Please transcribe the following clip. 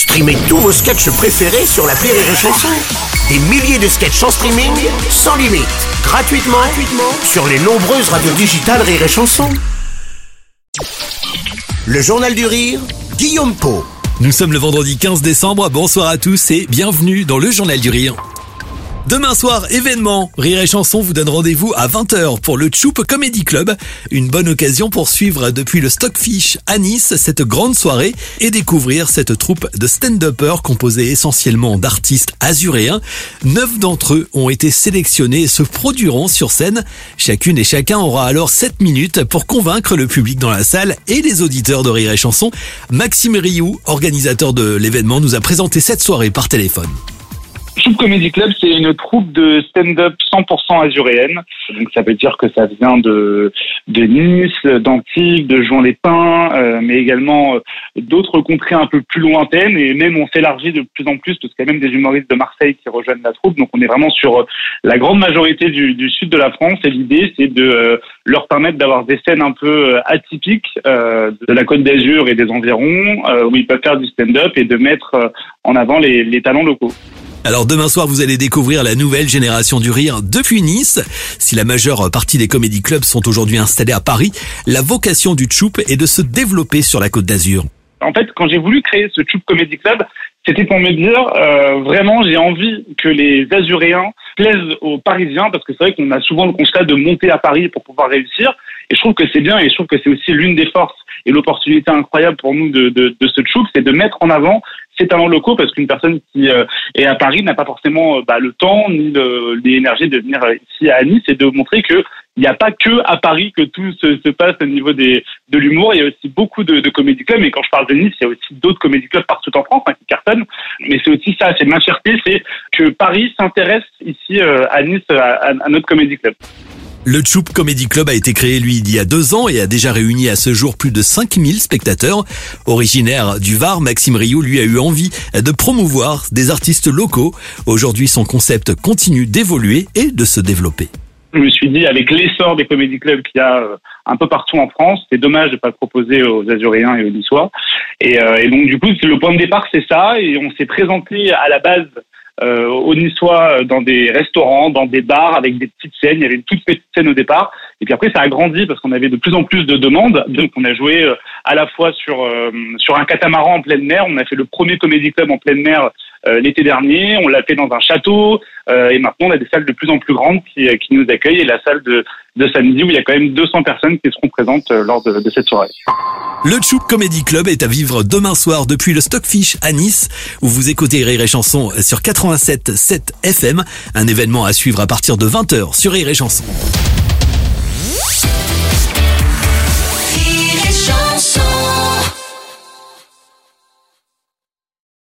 Streamez tous vos sketchs préférés sur la Rire et Chanson. Des milliers de sketchs en streaming, sans limite, gratuitement, gratuitement sur les nombreuses radios digitales Rire et Chanson. Le Journal du Rire, Guillaume Po. Nous sommes le vendredi 15 décembre, bonsoir à tous et bienvenue dans le Journal du Rire. Demain soir, événement. Rire et Chanson vous donne rendez-vous à 20h pour le Choup Comedy Club. Une bonne occasion pour suivre depuis le Stockfish à Nice cette grande soirée et découvrir cette troupe de stand-uppers composée essentiellement d'artistes azuréens. Neuf d'entre eux ont été sélectionnés et se produiront sur scène. Chacune et chacun aura alors 7 minutes pour convaincre le public dans la salle et les auditeurs de Rire et Chanson. Maxime Rioux, organisateur de l'événement, nous a présenté cette soirée par téléphone. Choup Comedy Club, c'est une troupe de stand-up 100% azuréenne. Donc ça veut dire que ça vient de, de Nice, d'Antibes, de Juan-les-Pins, euh, mais également euh, d'autres contrées un peu plus lointaines. Et même on s'élargit de plus en plus parce qu'il y a même des humoristes de Marseille qui rejoignent la troupe. Donc on est vraiment sur euh, la grande majorité du, du sud de la France. Et l'idée, c'est de leur permettre d'avoir des scènes un peu atypiques de la Côte d'Azur et des environs, où ils peuvent faire du stand-up et de mettre en avant les, les talents locaux. Alors demain soir, vous allez découvrir la nouvelle génération du rire depuis Nice. Si la majeure partie des comédie clubs sont aujourd'hui installés à Paris, la vocation du Choup est de se développer sur la Côte d'Azur. En fait, quand j'ai voulu créer ce Choup Comedy Club, c'était pour me dire euh, vraiment j'ai envie que les Azuréens plaisent aux Parisiens parce que c'est vrai qu'on a souvent le constat de monter à Paris pour pouvoir réussir et je trouve que c'est bien et je trouve que c'est aussi l'une des forces et l'opportunité incroyable pour nous de, de, de ce Choup, c'est de mettre en avant ces talents locaux parce qu'une personne qui euh, est à Paris n'a pas forcément euh, bah, le temps ni l'énergie de venir ici à Nice et de montrer que il n'y a pas que à Paris que tout se, se passe au niveau des, de l'humour. Il y a aussi beaucoup de, de comédie clubs. Et quand je parle de Nice, il y a aussi d'autres comédie clubs partout en France hein, qui cartonnent. Mais c'est aussi ça, c'est ma cherté, c'est que Paris s'intéresse ici euh, à Nice à, à notre comédie club. Le Choup Comedy Club a été créé, lui, il y a deux ans et a déjà réuni à ce jour plus de 5000 spectateurs. Originaire du Var, Maxime Rioux, lui, a eu envie de promouvoir des artistes locaux. Aujourd'hui, son concept continue d'évoluer et de se développer. Je me suis dit, avec l'essor des comédie clubs qu'il y a euh, un peu partout en France, c'est dommage de ne pas le proposer aux Azuréens et aux Niçois. Et, euh, et donc, du coup, le point de départ, c'est ça. Et on s'est présenté à la base euh, au Niçois dans des restaurants, dans des bars avec des petites scènes. Il y avait une toute petite scène au départ. Et puis après, ça a grandi parce qu'on avait de plus en plus de demandes. Donc, on a joué euh, à la fois sur euh, sur un catamaran en pleine mer. On a fait le premier comédie club en pleine mer euh, l'été dernier. On l'a fait dans un château. et maintenant, on a des salles de plus en plus grandes qui, qui nous accueillent. Et la salle de, de samedi où il y a quand même 200 personnes qui seront présentes lors de, de cette soirée. Le Choup Comedy Club est à vivre demain soir depuis le Stockfish à Nice, où vous écoutez Rire et Chanson sur 87.7 FM, un événement à suivre à partir de 20h sur Rire et Chanson.